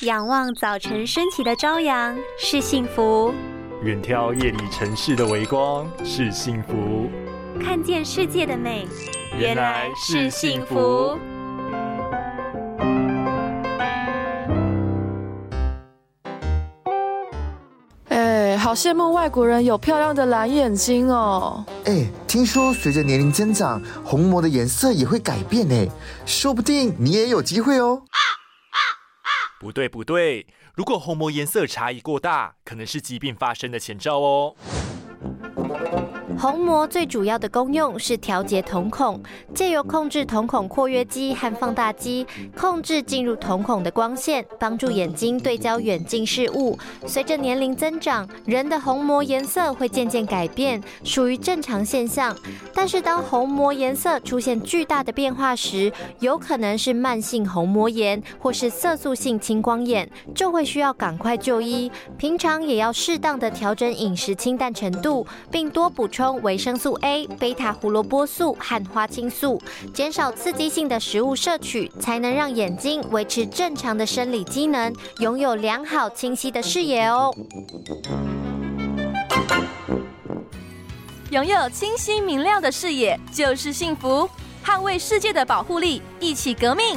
仰望早晨升起的朝阳是幸福，远眺夜里城市的微光是幸福，看见世界的美原来是幸福。哎，好羡慕外国人有漂亮的蓝眼睛哦！哎，听说随着年龄增长，虹膜的颜色也会改变呢，说不定你也有机会哦。不对不对，如果虹膜颜色差异过大，可能是疾病发生的前兆哦。虹膜最主要的功用是调节瞳孔，借由控制瞳孔括约肌和放大肌，控制进入瞳孔的光线，帮助眼睛对焦远近事物。随着年龄增长，人的虹膜颜色会渐渐改变，属于正常现象。但是当虹膜颜色出现巨大的变化时，有可能是慢性虹膜炎或是色素性青光眼，就会需要赶快就医。平常也要适当的调整饮食清淡程度，并多补充。维生素 A、贝塔胡萝卜素和花青素，减少刺激性的食物摄取，才能让眼睛维持正常的生理机能，拥有良好清晰的视野哦。拥有清晰明亮的视野就是幸福，捍卫世界的保护力，一起革命。